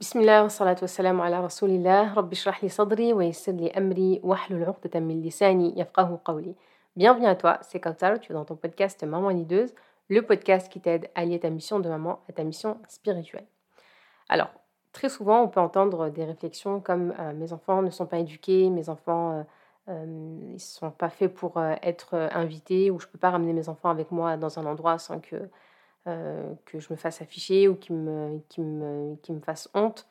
Ala rasulillah, rabbi shrah li sadri wa yassir li amri wa hlul uqdatan min lisani yafqahu qawli. Bienvenue à toi, c'est Kautar, tu es dans ton podcast Maman Lideuse, le podcast qui t'aide à lier ta mission de maman à ta mission spirituelle. Alors, très souvent, on peut entendre des réflexions comme euh, mes enfants ne sont pas éduqués, mes enfants euh, euh, ils ne sont pas faits pour être invités, ou je ne peux pas ramener mes enfants avec moi dans un endroit sans que euh, que je me fasse afficher ou qui me, qui me, qui me fasse honte,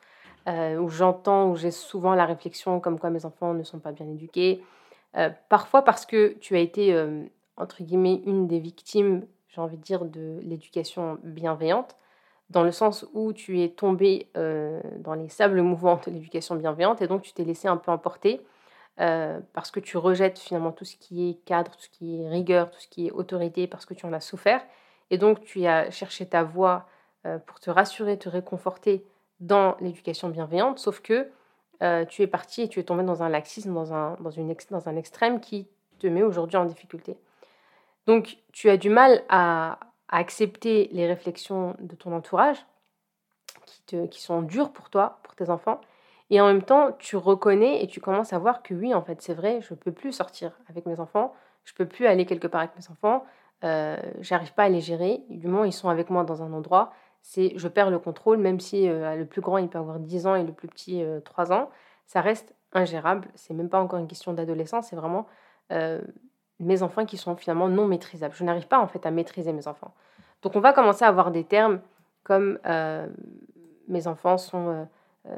euh, où j'entends, où j'ai souvent la réflexion comme quoi mes enfants ne sont pas bien éduqués. Euh, parfois parce que tu as été, entre guillemets, une des victimes, j'ai envie de dire, de l'éducation bienveillante, dans le sens où tu es tombé dans les sables mouvants de l'éducation bienveillante et donc tu t'es laissé un peu emporter. parce que tu rejettes finalement tout ce qui est cadre, tout ce qui est rigueur, tout ce qui est autorité, parce que tu en as souffert. Et donc, tu as cherché ta voie euh, pour te rassurer, te réconforter dans l'éducation bienveillante, sauf que euh, tu es parti et tu es tombé dans un laxisme, dans un, extrême qui te met aujourd'hui en difficulté. Donc, tu as du mal à, accepter les réflexions de ton entourage, qui sont dures pour toi, pour tes enfants, et en même temps, tu reconnais et tu commences à voir que oui, en fait, c'est vrai, je ne peux plus sortir avec mes enfants, je ne peux plus aller quelque part avec mes enfants, euh, j'arrive pas à les gérer. Du moment ils sont avec moi dans un endroit, c'est je perds le contrôle, même si euh, le plus grand il peut avoir 10 ans et le plus petit euh, 3 ans, ça reste ingérable. C'est même pas encore une question d'adolescence, c'est vraiment euh, mes enfants qui sont finalement non maîtrisables. Je n'arrive pas en fait à maîtriser mes enfants. Donc on va commencer à avoir des termes comme mes enfants sont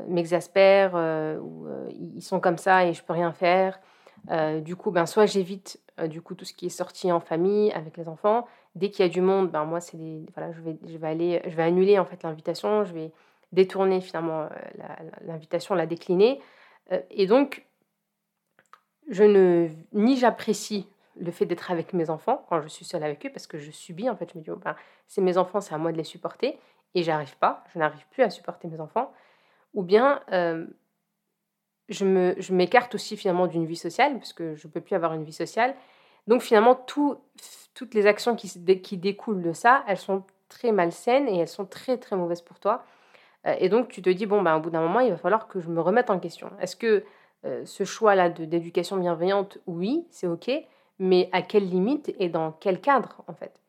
m'exaspèrent ou ils sont comme ça et je peux rien faire. Euh, du coup, ben, soit j'évite euh, du coup tout ce qui est sorti en famille avec les enfants. Dès qu'il y a du monde, ben, moi c'est des, voilà, je vais, je vais aller, je vais annuler en fait l'invitation, je vais détourner finalement euh, l'invitation, la décliner. Et donc, je ne ni j'apprécie le fait d'être avec mes enfants quand je suis seule avec eux parce que je subis en fait. Je me dis, oh, ben, c'est mes enfants, c'est à moi de les supporter et j'arrive pas, je n'arrive plus à supporter mes enfants. Ou bien je m'écarte aussi finalement d'une vie sociale, parce que je ne peux plus avoir une vie sociale. Donc finalement, tout- toutes les actions qui, découlent de ça, elles sont très malsaines et elles sont très très mauvaises pour toi. Euh, et donc tu te dis, bon, ben, au bout d'un moment, il va falloir que je me remette en question. Est-ce que euh, ce choix-là d'éducation bienveillante, oui, c'est OK, mais à quelle limite et dans quel cadre, en fait?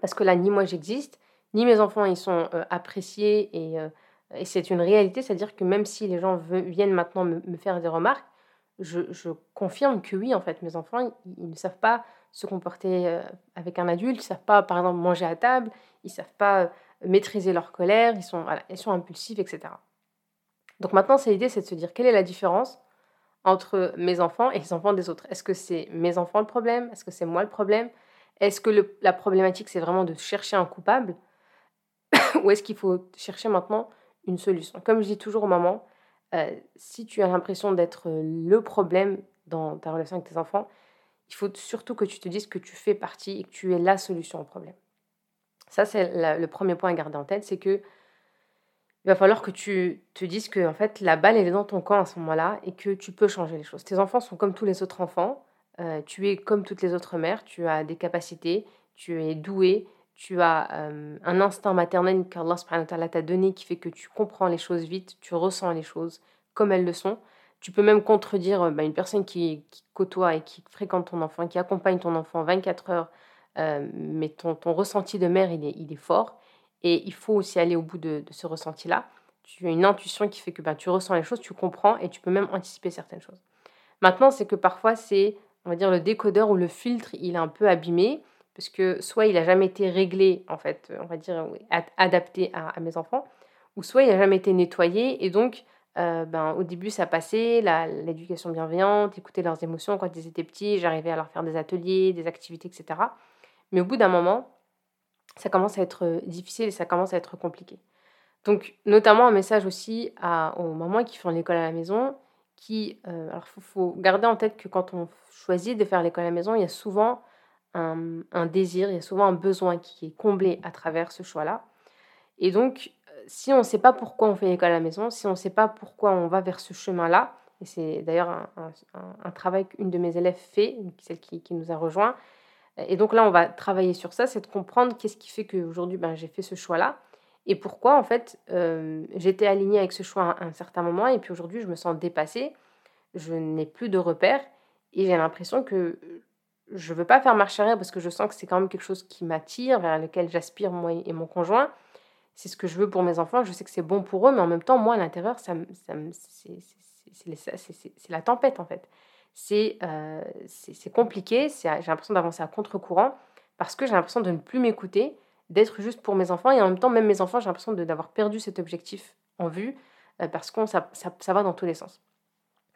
Parce que là, ni moi j'existe, ni mes enfants, ils sont euh, appréciés et... et c'est une réalité, c'est-à-dire que même si les gens viennent maintenant me, faire des remarques, je, confirme que oui, en fait, mes enfants, ils, ne savent pas se comporter euh, avec un adulte, ils ne savent pas, par exemple, manger à table, ils ne savent pas euh, maîtriser leur colère, ils sont, voilà, ils sont impulsifs, etc. Donc maintenant, c'est l'idée, c'est de se dire quelle est la différence entre mes enfants et les enfants des autres? Est-ce que c'est mes enfants le problème? Est-ce que c'est moi le problème? Est-ce que la problématique, c'est vraiment de chercher un coupable? Ou est-ce qu'il faut chercher maintenant une solution Comme je dis toujours aux mamans, euh, si tu as l'impression d'être euh, le problème dans ta relation avec tes enfants, il faut surtout que tu te dises que tu fais partie et que tu es la solution au problème. Ça, c'est le premier point à garder en tête, c'est que il va falloir que tu te dises que en fait, la balle, elle est dans ton camp à ce moment-là et que tu peux changer les choses. Tes enfants sont comme tous les autres enfants, euh, tu es comme toutes les autres mères, tu as des capacités, tu es doué, tu as euh, un instinct maternel qu'Allah t'a donné qui fait que tu comprends les choses vite, tu ressens les choses comme elles le sont. Tu peux même contredire euh, bah, une personne qui, qui côtoie et qui fréquente ton enfant, qui accompagne ton enfant 24 heures, euh, mais ton, ton ressenti de mère, il est, il est fort. Et il faut aussi aller au bout de, ce ressenti-là. Tu as une intuition qui fait que ben, tu ressens les choses, tu comprends et tu peux même anticiper certaines choses. Maintenant, c'est que parfois, c'est, on va dire, le décodeur ou le filtre, il est un peu abîmé, parce que soit il n'a jamais été réglé, en fait, on va dire, adapté à, mes enfants, ou soit il n'a jamais été nettoyé, et donc, euh, ben, au début, ça passait, l'éducation bienveillante, écouter leurs émotions quand ils étaient petits, j'arrivais à leur faire des ateliers, des activités, etc. Mais au bout d'un moment, ça commence à être euh, difficile et ça commence à être compliqué. Donc, notamment un message aussi à, aux mamans qui font l'école à la maison, qui, euh, alors faut, faut garder en tête que quand on choisit de faire l'école à la maison, il y a souvent un, désir, il y a souvent un besoin qui est comblé à travers ce choix-là. Et donc, euh, si on ne sait pas pourquoi on fait l'école à la maison, si on ne sait pas pourquoi on va vers ce chemin-là, et c'est d'ailleurs un, travail qu'une de mes élèves fait, celle qui, nous a rejoint, et donc là, on va travailler sur ça, c'est de comprendre qu'est-ce qui fait qu'aujourd'hui, ben, j'ai fait ce choix-là. et pourquoi en fait j'étais alignée avec ce choix à un certain moment et puis aujourd'hui je me sens dépassée, je n'ai plus de repères et j'ai l'impression que je veux pas faire marche arrière parce que je sens que c'est quand même quelque chose qui m'attire, vers lequel j'aspire moi et mon conjoint. C'est ce que je veux pour mes enfants, je sais que c'est bon pour eux, mais en même temps, moi à l'intérieur, ça, ça c'est la tempête en fait. C'est c'est compliqué, j'ai l'impression d'avancer à contre-courant parce que j'ai l'impression de ne plus m'écouter, d'être juste pour mes enfants et en même temps, même mes enfants, j'ai l'impression d'avoir perdu cet objectif en vue parce que ça, ça, ça, va dans tous les sens.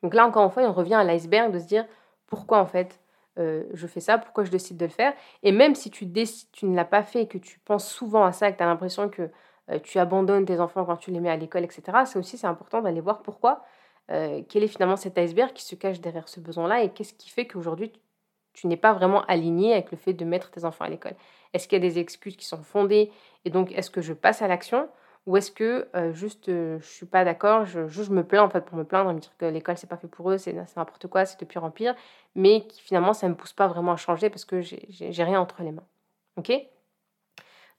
Donc là, encore une fois, on revient à l'iceberg de se dire pourquoi en fait je fais ça, pourquoi je décide de le faire? Et même si tu, tu ne l'as pas fait et que tu penses souvent à ça, que tu as l'impression que tu abandonnes tes enfants quand tu les mets à l'école, etc., c'est aussi c'est important d'aller voir pourquoi. quel est finalement cet iceberg qui se cache derrière ce besoin-là et qu'est-ce qui fait qu'aujourd'hui tu n'es pas vraiment aligné avec le fait de mettre tes enfants à l'école? Est-ce qu'il y a des excuses qui sont fondées? Et donc est-ce que je passe à l'action? Ou est-ce que juste je suis pas d'accord, je, me plains en fait pour me plaindre, me dire que l'école c'est pas fait pour eux, c'est n'importe quoi, c'est de pire en pire, mais finalement ça me pousse pas vraiment à changer parce que j'ai rien entre les mains. Ok?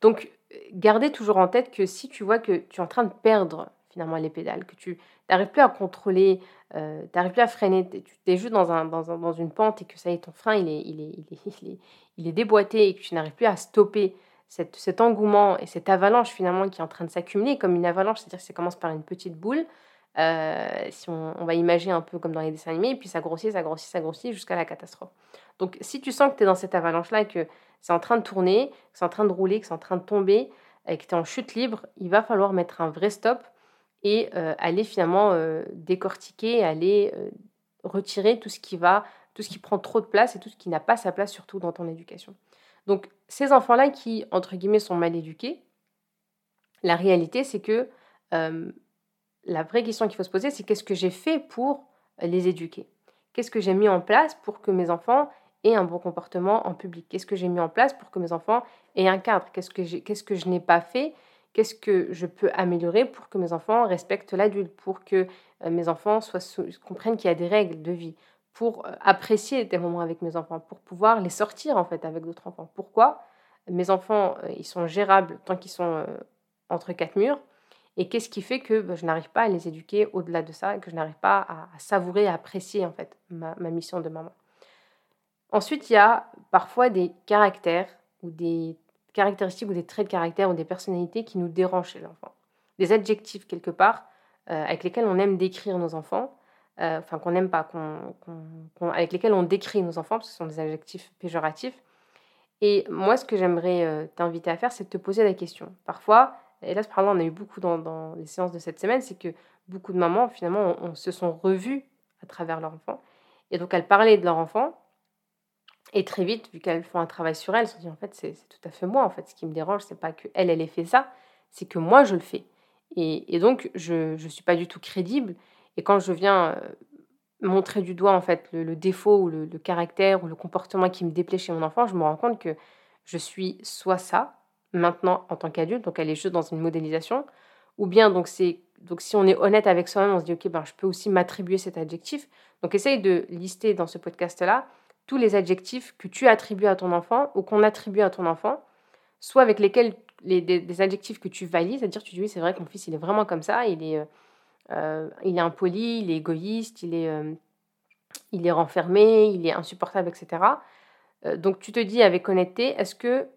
Donc gardez toujours en tête que si tu vois que tu es en train de perdre finalement les pédales, que tu n'arrives plus à contrôler, euh, tu n'arrives plus à freiner, tu es juste dans, un, dans, dans, une pente et que ça y est, ton frein il il est, il est, il est, il est déboîté et que tu n'arrives plus à stopper cet engouement et cette avalanche finalement qui est en train de s'accumuler comme une avalanche, c'est-à-dire que ça commence par une petite boule, euh, si on, va imaginer un peu comme dans les dessins animés, et puis ça grossit, ça grossit, ça grossit jusqu'à la catastrophe. Donc si tu sens que tu es dans cette avalanche-là, que c'est en train de tourner, que c'est en train de rouler, que c'est en train de tomber, et que tu es en chute libre, il va falloir mettre un vrai stop et euh, aller finalement euh, décortiquer, aller retirer tout ce qui va, tout ce qui prend trop de place et tout ce qui n'a pas sa place surtout dans ton éducation. Donc ces enfants-là qui, entre guillemets, sont mal éduqués, la réalité, c'est que la vraie question qu'il faut se poser, c'est qu'est-ce que j'ai fait pour les éduquer? Qu'est-ce que j'ai mis en place pour que mes enfants aient un bon comportement en public? Qu'est-ce que j'ai mis en place pour que mes enfants aient un cadre? Qu'est-ce que, je n'ai pas fait? Qu'est-ce que je peux améliorer pour que mes enfants respectent l'adulte, pour que mes enfants comprennent qu'il y a des règles de vie, pour apprécier des moments avec mes enfants, pour pouvoir les sortir en fait avec d'autres enfants. Pourquoi? Mes enfants, ils sont gérables tant qu'ils sont entre quatre murs. Et qu'est-ce qui fait que bah, je n'arrive pas à les éduquer au-delà de ça et que je n'arrive pas à, savourer, à apprécier en fait ma, mission de maman? Ensuite, il y a parfois des caractères ou des caractéristiques ou des traits de caractère ou des personnalités qui nous dérangent chez l'enfant. Des adjectifs quelque part avec lesquels on aime décrire nos enfants euh, enfin qu'on n'aime pas, avec lesquels on décrit nos enfants, parce que ce sont des adjectifs péjoratifs. Et moi, ce que j'aimerais euh, t'inviter à faire, c'est de te poser la question. Parfois, et là, on a eu beaucoup dans, les séances de cette semaine, c'est que beaucoup de mamans, finalement, on, se sont revues à travers leur enfant. Et donc, elles parlaient de leur enfant. Et très vite, vu qu'elles font un travail sur elles, elles se dit, en fait, c'est tout à fait moi. En fait, ce qui me dérange, c'est pas qu'elle, elle ait fait ça, c'est que moi, je le fais. Et, donc, je ne suis pas du tout crédible. Et quand je viens montrer du doigt en fait le, défaut ou le, caractère ou le comportement qui me déplaît chez mon enfant, je me rends compte que je suis soit ça maintenant en tant qu'adulte, donc elle est juste dans une modélisation, ou bien donc c'est donc si on est honnête avec soi-même, on se dit ok ben je peux aussi m'attribuer cet adjectif. Donc essaye de lister dans ce podcast là tous les adjectifs que tu attribues à ton enfant ou qu'on attribue à ton enfant, soit avec lesquels les, des, adjectifs que tu valides, c'est-à-dire tu dis oui c'est vrai que mon fils il est vraiment comme ça, il est euh, il est impoli, il est égoïste, il est, euh, il est renfermé, il est insupportable, etc. Euh, donc tu te dis avec honnêteté, est-ce que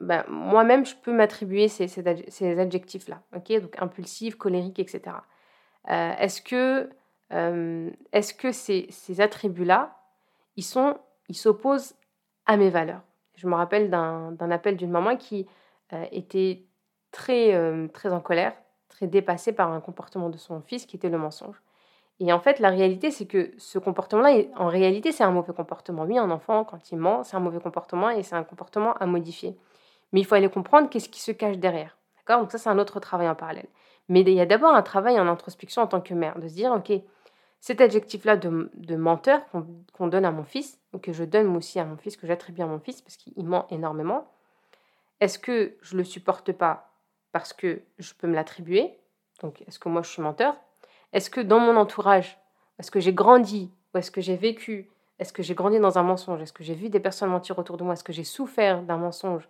ben, moi-même je peux m'attribuer ces, ces, adjectifs-là Ok, donc impulsif, colérique, etc. est-ce que, est-ce que ces, ces attributs-là, ils sont, ils s'opposent à mes valeurs? Je me rappelle d'un, appel d'une maman qui était très, très en colère, très dépassée par un comportement de son fils qui était le mensonge. Et en fait, la réalité, c'est que ce comportement-là, en réalité, c'est un mauvais comportement. Oui, un enfant, quand il ment, c'est un mauvais comportement et c'est un comportement à modifier. Mais il faut aller comprendre qu'est-ce qui se cache derrière. D'accord? Donc ça, c'est un autre travail en parallèle. Mais il y a d'abord un travail en introspection en tant que mère, de se dire, OK, cet adjectif-là de, menteur qu'on donne à mon fils, ou que je donne aussi à mon fils, que j'attribue à mon fils, parce qu'il ment énormément, est-ce que je le supporte pas parce que je peux me l'attribuer. Donc, est-ce que moi je suis menteur? Est-ce que dans mon entourage, est-ce que j'ai grandi ou est-ce que j'ai vécu Est-ce que j'ai grandi dans un mensonge? Est-ce que j'ai vu des personnes mentir autour de moi? Est-ce que j'ai souffert d'un mensonge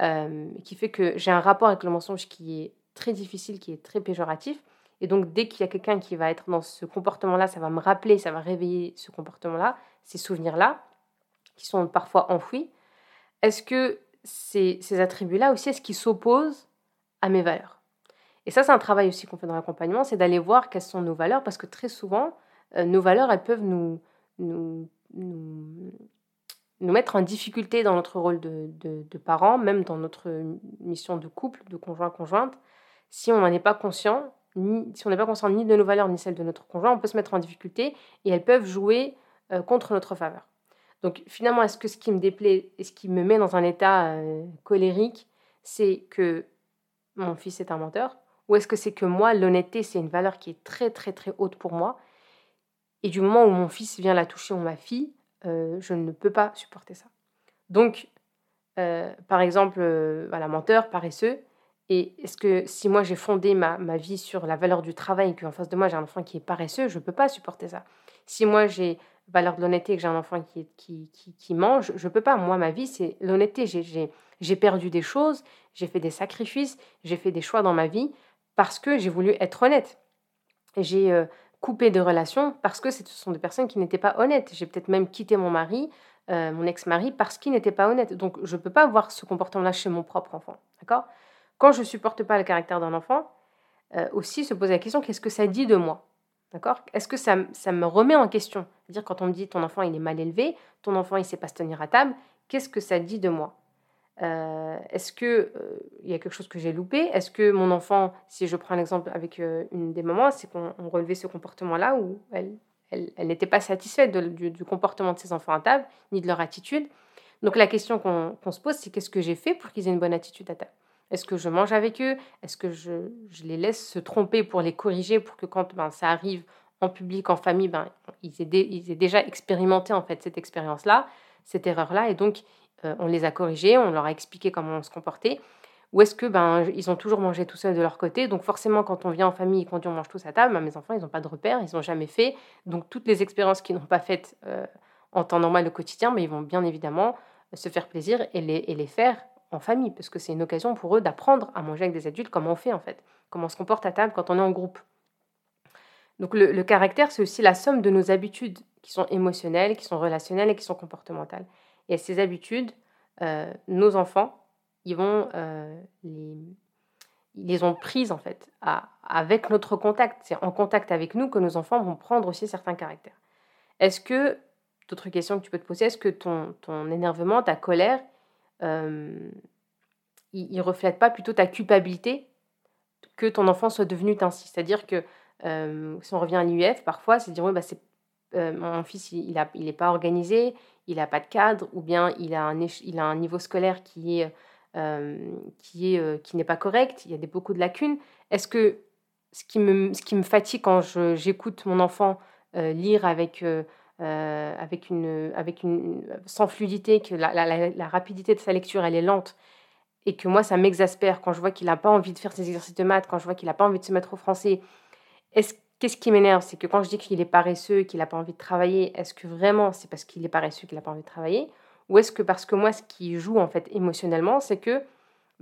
euh, qui fait que j'ai un rapport avec le mensonge qui est très difficile, qui est très péjoratif? Et donc, dès qu'il y a quelqu'un qui va être dans ce comportement-là, ça va me rappeler, ça va réveiller ce comportement-là, ces souvenirs-là, qui sont parfois enfouis. Est-ce que ces, ces attributs-là aussi, est-ce qu'ils s'opposent à mes valeurs Et ça, c'est un travail aussi qu'on fait dans l'accompagnement, c'est d'aller voir quelles sont nos valeurs, parce que très souvent, euh, nos valeurs, elles peuvent nous, nous, nous, mettre en difficulté dans notre rôle de, de, parents, même dans notre mission de couple, de conjoint-conjointe. Si on n'en est pas conscient, ni, si on n'est pas conscient ni de nos valeurs ni celles de notre conjoint, on peut se mettre en difficulté et elles peuvent jouer euh, contre notre faveur. Donc finalement, est-ce que ce qui me déplaît et ce qui me met dans un état euh, colérique, c'est que mon fils est un menteur Ou est-ce que c'est que moi, l'honnêteté, c'est une valeur qui est très très très haute pour moi Et du moment où mon fils vient la toucher ou ma fille, euh, je ne peux pas supporter ça. Donc, par exemple, voilà, menteur, paresseux, et est-ce que si moi j'ai fondé ma, ma, vie sur la valeur du travail et qu'en face de moi j'ai un enfant qui est paresseux, je ne peux pas supporter ça. Si moi j'ai valeur de l'honnêteté et que j'ai un enfant qui, qui, qui, mange, je ne peux pas. Moi, ma vie, c'est l'honnêteté. J'ai perdu des choses, j'ai fait des sacrifices, j'ai fait des choix dans ma vie parce que j'ai voulu être honnête. J'ai euh, coupé de relations parce que ce sont des personnes qui n'étaient pas honnêtes. J'ai peut-être même quitté mon mari, euh, mon ex-mari, parce qu'il n'était pas honnête. Donc, je ne peux pas avoir ce comportement-là chez mon propre enfant. D'accord? Quand je supporte pas le caractère d'un enfant, euh, aussi se poser la question qu'est-ce que ça dit de moi? D'accord? Est-ce que ça, ça, me remet en question? C'est-à-dire, quand on me dit ton enfant il est mal élevé, ton enfant il ne sait pas se tenir à table, qu'est-ce que ça dit de moi? Euh, Est-ce qu'il euh, y a quelque chose que j'ai loupé? Est-ce que mon enfant, si je prends l'exemple avec une des mamans, c'est qu'on relevait ce comportement-là où elle, elle, elle n'était pas satisfaite du, comportement de ses enfants à table, ni de leur attitude? Donc la question qu'on se pose, c'est qu'est-ce que j'ai fait pour qu'ils aient une bonne attitude à table? Est-ce que je mange avec eux? Est-ce que je, les laisse se tromper pour les corriger pour que quand ben, ça arrive en public, en famille, ben, ils, aient ils déjà expérimenté en fait cette expérience-là, cette erreur-là, et donc euh, on les a corrigés, on leur a expliqué comment on se comportait. Ou est-ce que ben ils ont toujours mangé tout seuls de leur côté? Donc forcément, quand on vient en famille dit on mange tous à table, ben, mes enfants ils n'ont pas de repères, ils n'ont jamais fait. Donc toutes les expériences qu'ils n'ont pas faites euh, en temps normal au quotidien, mais ben, ils vont bien évidemment se faire plaisir et les, et les faire en famille, parce que c'est une occasion pour eux d'apprendre à manger avec des adultes, comment on fait en fait, comment on se comporte à table quand on est en groupe. Donc le, caractère, c'est aussi la somme de nos habitudes qui sont émotionnelles, qui sont relationnelles et qui sont comportementales. Et ces habitudes, euh, nos enfants, ils vont euh, les, ils les ont prises en fait avec notre contact. C'est en contact avec nous que nos enfants vont prendre aussi certains caractères. Est-ce que, d'autres questions que tu peux te poser, est-ce que ton, ton énervement, ta colère, euh, il, ne reflète pas plutôt ta culpabilité que ton enfant soit devenu ainsi. C'est-à-dire que euh, si on revient à l'UF, parfois, c'est dire oui, bah, euh, mon fils, il n'est pas organisé, il n'a pas de cadre, ou bien il a un, niveau scolaire qui est, qui est qui n'est pas correct, il y a des, beaucoup de lacunes. Est-ce que ce qui me fatigue quand j'écoute mon enfant lire avec euh, avec, une, sans fluidité, que la, la, rapidité de sa lecture, elle est lente, et que moi, ça m'exaspère quand je vois qu'il n'a pas envie de faire ses exercices de maths, quand je vois qu'il n'a pas envie de se mettre au français. Est-ce, qu'est-ce qui m'énerve? C'est que quand je dis qu'il est paresseux, qu'il n'a pas envie de travailler, est-ce que vraiment c'est parce qu'il est paresseux qu'il n'a pas envie de travailler? Ou est-ce que parce que moi, ce qui joue en fait émotionnellement, c'est que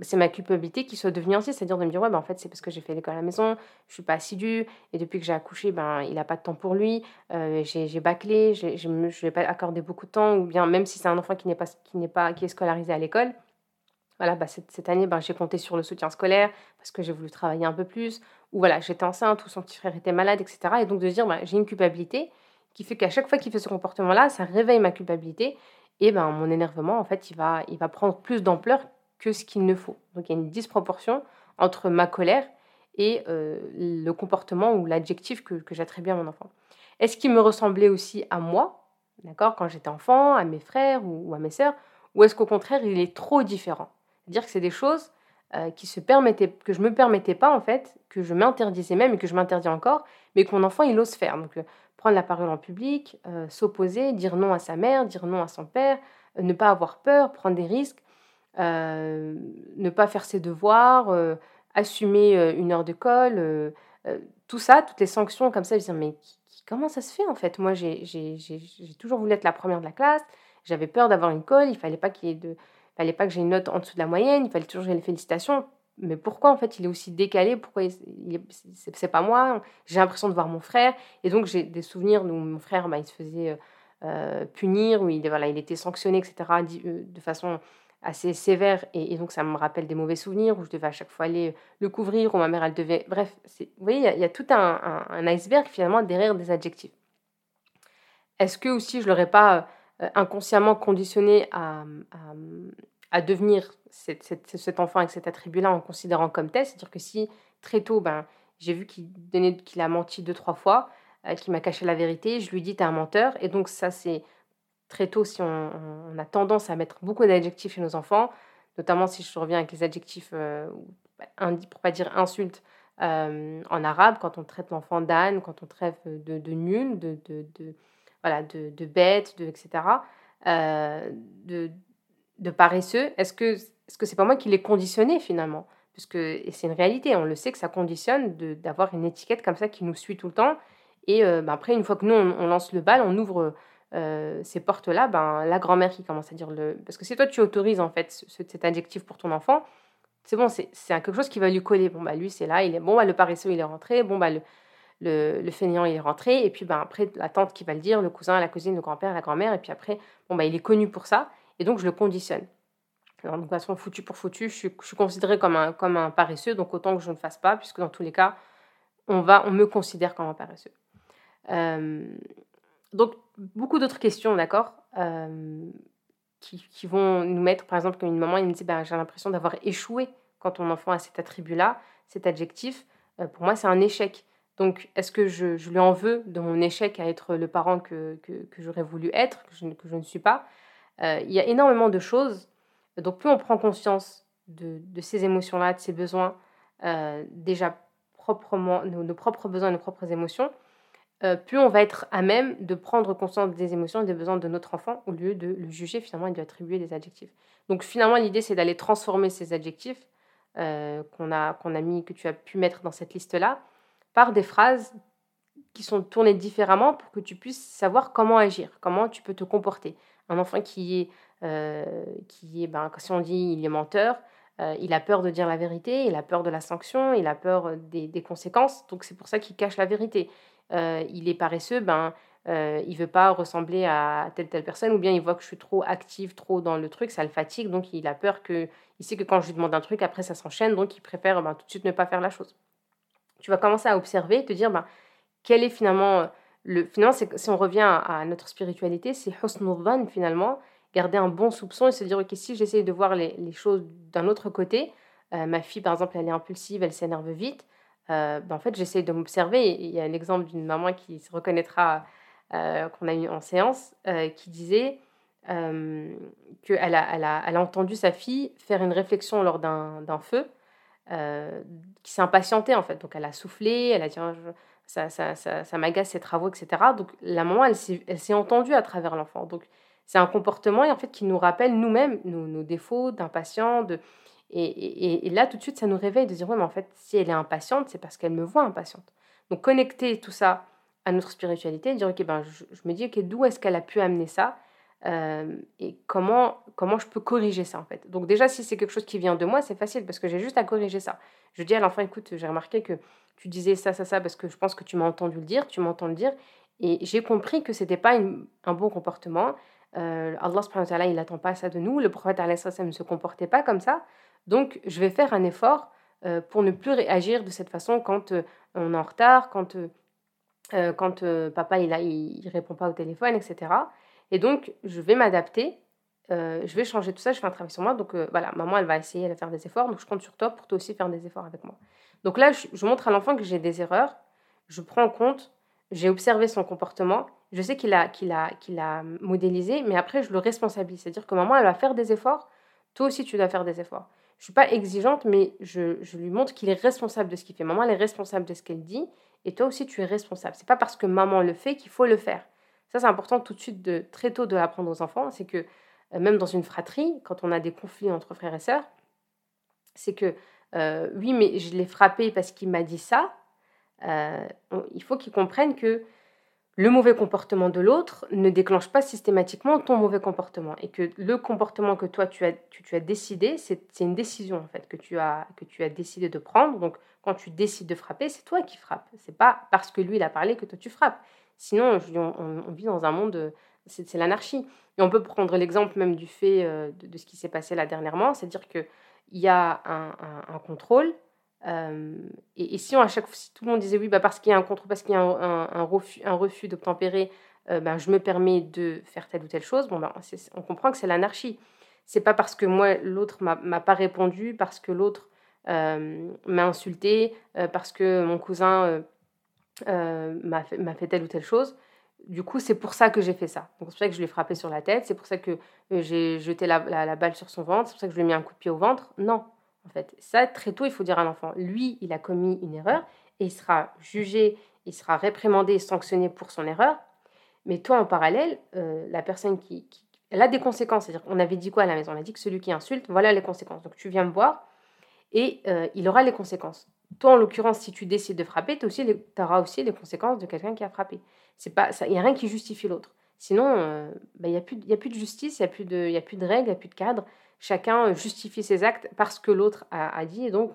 c'est ma culpabilité qui soit devenue ainsi, c'est-à-dire de me dire ouais ben en fait c'est parce que j'ai fait l'école à la maison, je suis pas assidue et depuis que j'ai accouché ben il a pas de temps pour lui, euh, j'ai bâclé, je ne vais pas accorder beaucoup de temps ou bien même si c'est un enfant qui n'est pas qui n'est pas qui est scolarisé à l'école, voilà bah, cette, cette, année ben, j'ai compté sur le soutien scolaire parce que j'ai voulu travailler un peu plus ou voilà j'étais enceinte ou son petit frère était malade etc et donc de dire ben, j'ai une culpabilité qui fait qu'à chaque fois qu'il fait ce comportement là ça réveille ma culpabilité et ben mon énervement en fait il va il va prendre plus d'ampleur que ce qu'il ne faut. Donc il y a une disproportion entre ma colère et euh, le comportement ou l'adjectif que, que j'attribue à mon enfant. Est-ce qu'il me ressemblait aussi à moi, d'accord, quand j'étais enfant, à mes frères ou, à mes sœurs, ou est-ce qu'au contraire il est trop différent? C'est-à-dire que c'est des choses euh, qui se permettaient, que je me permettais pas en fait, que je m'interdisais même et que je m'interdis encore, mais que mon enfant il ose faire. Donc euh, prendre la parole en public, s'opposer, dire non à sa mère, dire non à son père, ne pas avoir peur, prendre des risques. Euh, ne pas faire ses devoirs, euh, assumer euh, une heure de colle, tout ça, toutes les sanctions comme ça, je me mais comment ça se fait en fait? Moi, j'ai toujours voulu être la première de la classe, j'avais peur d'avoir une colle, il fallait pas qu'il de... fallait pas que j'ai une note en dessous de la moyenne, il fallait toujours que les félicitations. mais pourquoi en fait il est aussi décalé? Pourquoi c'est pas moi? J'ai l'impression de voir mon frère. Et donc j'ai des souvenirs où mon frère, bah, il se faisait euh, punir, où il, il était sanctionné, etc., euh, de façon assez sévère. Et, donc ça me rappelle des mauvais souvenirs où je devais à chaque fois aller le couvrir, où ma mère, elle devait... Bref, vous voyez, il y, a tout un, iceberg finalement derrière des adjectifs. Est-ce que aussi je l'aurais pas euh, inconsciemment conditionné à, à, devenir cet enfant avec cet attribut-là en considérant comme tel? C'est-à-dire que si très tôt, ben, j'ai vu qu'il qu'il a menti deux, trois fois, euh, qu'il m'a caché la vérité, je lui dis t'es un menteur. Et donc ça, c'est très tôt si on, a tendance à mettre beaucoup d'adjectifs chez nos enfants, notamment si je reviens avec les adjectifs, euh, pour pas dire insultes, euh, en arabe, quand on traite l'enfant d'âne, quand on traite de, nul, de, voilà, de, bête, de, etc., euh, de, paresseux, est-ce que est-ce que c'est pas moi qui l'ai conditionné finalement? Parce que c'est une réalité, on le sait que ça conditionne d'avoir une étiquette comme ça qui nous suit tout le temps. Et euh, ben après, une fois que nous, on, lance le bal, on ouvre euh, ces portes-là, ben, la grand-mère qui commence à dire le... Parce que si toi, tu autorises en fait cet adjectif pour ton enfant, c'est bon, c'est quelque chose qui va lui coller. Bon, bah lui, c'est là, il est bon, bah, le paresseux, il est rentré. Bon, bah, le, le, fainéant il est rentré, et puis ben, après la tante qui va le dire, le cousin, la cousine, le grand-père, la grand-mère, et puis après, bon, ben, il est connu pour ça, et donc je le conditionne. Alors, de toute façon, foutu pour foutu, je suis, je suis considéré comme un, comme un paresseux, donc autant que je ne fasse pas, puisque dans tous les cas, on, va, on me considère comme un paresseux. Euh, donc, beaucoup d'autres questions, d'accord euh, qui, vont nous mettre, par exemple, comme une maman, il me dit ben, J'ai l'impression d'avoir échoué quand ton enfant a cet attribut-là, cet adjectif. Euh, pour moi, c'est un échec. Donc, est-ce que je, lui en veux de mon échec à être le parent que, j'aurais voulu être, que je, ne suis pas? Euh, Il y a énormément de choses. Donc, plus on prend conscience de, ces émotions-là, de ces besoins, déjà proprement, nos, propres besoins, nos propres émotions, euh, plus on va être à même de prendre conscience des émotions et des besoins de notre enfant au lieu de le juger finalement et de lui attribuer des adjectifs. Donc finalement l'idée c'est d'aller transformer ces adjectifs qu'on a, a mis, que tu as pu mettre dans cette liste-là, par des phrases qui sont tournées différemment pour que tu puisses savoir comment agir, comment tu peux te comporter. Un enfant qui est, euh, qui est ben, si on dit il est menteur, euh, il a peur de dire la vérité, il a peur de la sanction, il a peur des, des conséquences, donc c'est pour ça qu'il cache la vérité. Euh, il est paresseux, ben, euh, il veut pas ressembler à telle telle personne, ou bien il voit que je suis trop active, trop dans le truc, ça le fatigue, donc il a peur que, il sait que quand je lui demande un truc, après ça s'enchaîne, donc il préfère ben, tout de suite ne pas faire la chose tu vas commencer à observer, te dire ben, quel est finalement le. Finalement, si on revient à, notre spiritualité, c'est husnul finalement, garder un bon soupçon et se dire ok, si j'essaye de voir les, choses d'un autre côté, euh, ma fille par exemple, elle est impulsive, elle s'énerve vite, euh, ben, en fait, j'essaye de m'observer. Il y a l'exemple d'une maman qui se reconnaîtra, euh, qu'on a eu en séance, qui disait qu'elle a, elle a, entendu sa fille faire une réflexion lors d'un feu euh, qui s'est impatientée en fait. Donc elle a soufflé, elle a dit oh, ça, ça, ça, ça m'agace ces travaux, etc. Donc la maman, elle s'est entendue à travers l'enfant. Donc c'est un comportement en fait qui nous rappelle nous-mêmes nos, nos, défauts d'impatience. De... Et, là, tout de suite, ça nous réveille de dire ouais, mais en fait, si elle est impatiente, c'est parce qu'elle me voit impatiente. Donc connecter tout ça à notre spiritualité, dire ok, ben, je, me dis ok, d'où est-ce qu'elle a pu amener ça euh, et comment, comment je peux corriger ça en fait. Donc déjà, si c'est quelque chose qui vient de moi, c'est facile parce que j'ai juste à corriger ça. Je dis à l'enfant, écoute, j'ai remarqué que tu disais ça, ça, ça, parce que je pense que tu m'as entendu le dire, tu m'entends le dire, et j'ai compris que c'était pas un bon comportement. Euh, Allah il n'attend pas ça de nous. Le prophète ne se comportait pas comme ça. Donc, je vais faire un effort euh, pour ne plus réagir de cette façon quand on est en retard, quand, quand papa il, répond pas au téléphone, etc. Et donc, je vais m'adapter, euh, je vais changer tout ça, je fais un travail sur moi. Donc euh, voilà, maman, elle va essayer, elle va faire des efforts. Donc je compte sur toi pour toi aussi faire des efforts avec moi. Donc là, je, montre à l'enfant que j'ai des erreurs, je prends en compte, j'ai observé son comportement, je sais qu'il a, a, qu'il a modélisé, mais après, je le responsabilise. C'est-à-dire que maman, elle va faire des efforts, toi aussi, tu dois faire des efforts. Je suis pas exigeante, mais je, je lui montre qu'il est responsable de ce qu'il fait. Maman, elle est responsable de ce qu'elle dit, et toi aussi, tu es responsable. C'est pas parce que maman le fait qu'il faut le faire. Ça, c'est important tout de suite, de, très tôt, de l'apprendre aux enfants. C'est que euh, même dans une fratrie, quand on a des conflits entre frères et sœurs, c'est que euh, oui, mais je l'ai frappé parce qu'il m'a dit ça. Euh, il faut qu'ils comprennent que le mauvais comportement de l'autre ne déclenche pas systématiquement ton mauvais comportement et que le comportement que toi tu as, tu, as décidé, c'est une décision en fait que tu, as, que tu as décidé de prendre. Donc quand tu décides de frapper, c'est toi qui frappes. C'est pas parce que lui il a parlé que toi tu frappes. Sinon, on, vit dans un monde, c'est l'anarchie. Et on peut prendre l'exemple même du fait euh, de, ce qui s'est passé là dernièrement, c'est-à-dire qu'il y a un contrôle, et, si, à chaque, si tout le monde disait oui, bah parce qu'il y a un contrôle, parce qu'il y a un, refus, un refus d'obtempérer, euh, ben, je me permets de faire telle ou telle chose, bon, ben, on comprend que c'est l'anarchie. C'est pas parce que moi, l'autre m'a pas répondu, parce que l'autre m'a insulté, euh, parce que mon cousin euh, m'a fait, telle ou telle chose. Du coup, c'est pour ça que j'ai fait ça. C'est pour ça que je l'ai frappé sur la tête, c'est pour ça que j'ai jeté la, balle sur son ventre, c'est pour ça que je lui ai mis un coup de pied au ventre. Non, en fait. Ça, très tôt, il faut dire à l'enfant, lui, il a commis une erreur et il sera jugé, il sera réprimandé sanctionné pour son erreur. Mais toi, en parallèle, euh, la personne qui, Elle a des conséquences. C'est-à-dire on avait dit quoi à la maison? On a dit que celui qui insulte, voilà les conséquences. Donc tu viens me voir et euh, il aura les conséquences. Toi, en l'occurrence, si tu décides de frapper, tu auras aussi les conséquences de quelqu'un qui a frappé. Il n'y a rien qui justifie l'autre. Sinon, euh, bah, il n'y a, plus, a plus de justice, il n'y a, plus de, a plus de règles, il n'y a plus de cadre chacun justifie ses actes parce que l'autre a, dit, et donc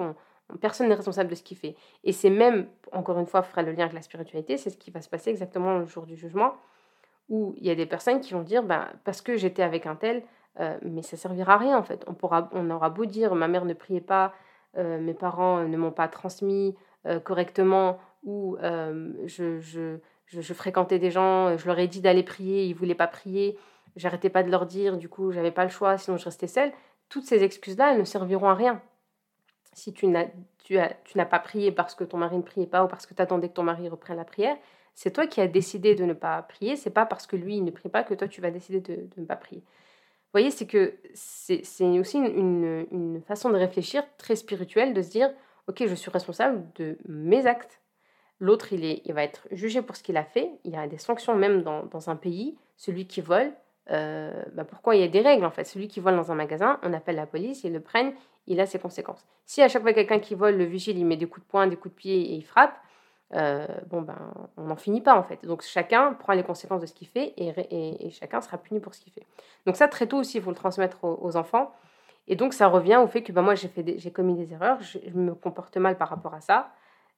personne n'est responsable de ce qu'il fait. Et c'est même, encore une fois, fera le lien avec la spiritualité, c'est ce qui va se passer exactement le jour du jugement, où il y a des personnes qui vont dire, ben, parce que j'étais avec un tel, euh, mais ça servira à rien en fait. On, pourra, on aura beau dire, ma mère ne priait pas, euh, mes parents ne m'ont pas transmis euh, correctement, ou je, je, je, fréquentais des gens, je leur ai dit d'aller prier, ils ne voulaient pas prier j'arrêtais pas de leur dire, du coup, j'avais pas le choix, sinon je restais seule. Toutes ces excuses-là, elles ne serviront à rien. Si tu n'as, tu as, tu n'as pas prié parce que ton mari ne priait pas ou parce que tu attendais que ton mari reprenne la prière, c'est toi qui as décidé de ne pas prier, c'est pas parce que lui il ne prie pas que toi tu vas décider de, ne pas prier. Vous voyez, c'est que c'est, aussi une, une, façon de réfléchir très spirituelle, de se dire, ok, je suis responsable de mes actes. L'autre, il, est, il va être jugé pour ce qu'il a fait. Il y a des sanctions même dans, dans un pays. Celui qui vole, euh, bah, pourquoi il y a des règles en fait? Celui qui vole dans un magasin, on appelle la police, ils le prennent, il a ses conséquences. Si à chaque fois quelqu'un qui vole, le vigile, il met des coups de poing, des coups de pied et il frappe, euh, bon ben on n'en finit pas en fait. Donc chacun prend les conséquences de ce qu'il fait et, chacun sera puni pour ce qu'il fait. Donc ça très tôt aussi il faut le transmettre aux, enfants. Et donc ça revient au fait que ben, moi j'ai fait j'ai commis des erreurs, je, me comporte mal par rapport à ça.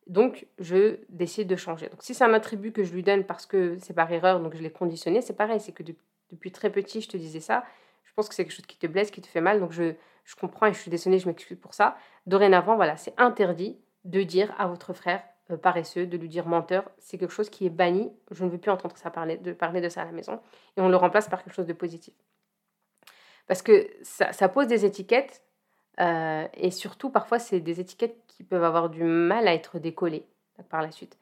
Donc, je décide de changer. Donc, si c'est un attribut que je lui donne parce que c'est par erreur, donc je l'ai conditionné, c'est pareil. C'est que depuis très petit, je te disais ça. Je pense que c'est quelque chose qui te blesse, qui te fait mal. Donc, je, je comprends et je suis désolée, je m'excuse pour ça. Dorénavant, voilà, c'est interdit de dire à votre frère euh, paresseux, de lui dire menteur. C'est quelque chose qui est banni. Je ne veux plus entendre ça parler, de parler de ça à la maison. Et on le remplace par quelque chose de positif. Parce que ça, pose des étiquettes. Euh, et surtout, parfois, c'est des étiquettes qui peuvent avoir du mal à être décollées par la suite.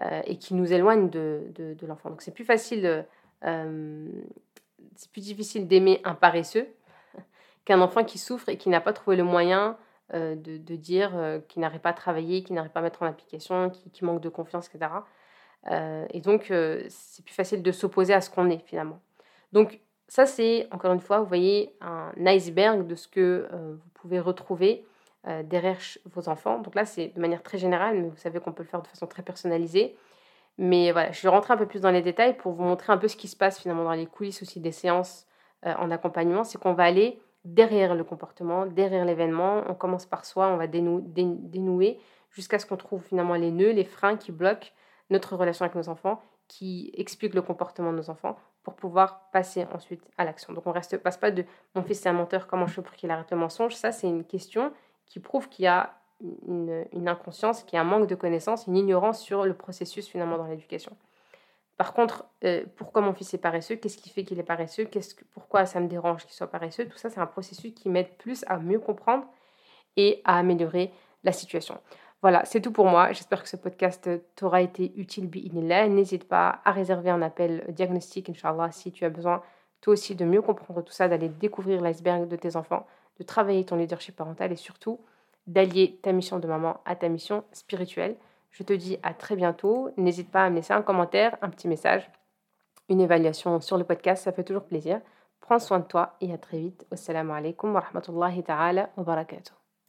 Euh, et qui nous éloignent de, de, de l'enfant. Donc, c'est plus facile c'est plus difficile d'aimer un paresseux qu'un enfant qui souffre et qui n'a pas trouvé le moyen euh, de, dire euh, qu'il n'arrive pas à travailler, qu'il n'arrive pas à mettre en application, qui, manque de confiance, etc. Euh, et donc, c'est plus facile de s'opposer à ce qu'on est finalement. Donc, ça, c'est encore une fois, vous voyez, un iceberg de ce que vous pouvez retrouver derrière vos enfants. Donc là, c'est de manière très générale, mais vous savez qu'on peut le faire de façon très personnalisée. Mais voilà, je vais rentrer un peu plus dans les détails pour vous montrer un peu ce qui se passe finalement dans les coulisses aussi des séances euh, en accompagnement. C'est qu'on va aller derrière le comportement, derrière l'événement. On commence par soi, on va dénouer jusqu'à ce qu'on trouve finalement les nœuds, les freins qui bloquent notre relation avec nos enfants, qui expliquent le comportement de nos enfants pour pouvoir passer ensuite à l'action. Donc on ne passe pas de mon fils c'est un menteur, comment je fais pour qu'il arrête le mensonge? Ça, c'est une question qui prouve qu'il y a une, inconscience, qui est un manque de connaissances, une ignorance sur le processus finalement dans l'éducation. Par contre, euh, pourquoi mon fils est paresseux Qu'est-ce qui fait qu'il est paresseux que, Pourquoi ça me dérange qu'il soit paresseux Tout ça, c'est un processus qui m'aide plus à mieux comprendre et à améliorer la situation. Voilà, c'est tout pour moi. J'espère que ce podcast t'aura été utile. N'hésite pas à réserver un appel diagnostic, Inch'Allah, si tu as besoin, toi aussi, de mieux comprendre tout ça, d'aller découvrir l'iceberg de tes enfants, de travailler ton leadership parental et surtout d'allier ta mission de maman à ta mission spirituelle. Je te dis à très bientôt. N'hésite pas à me laisser un commentaire, un petit message, une évaluation sur le podcast, ça fait toujours plaisir. Prends soin de toi et à très vite. Wassalamu alaikum wa rahmatullahi wa barakatuh.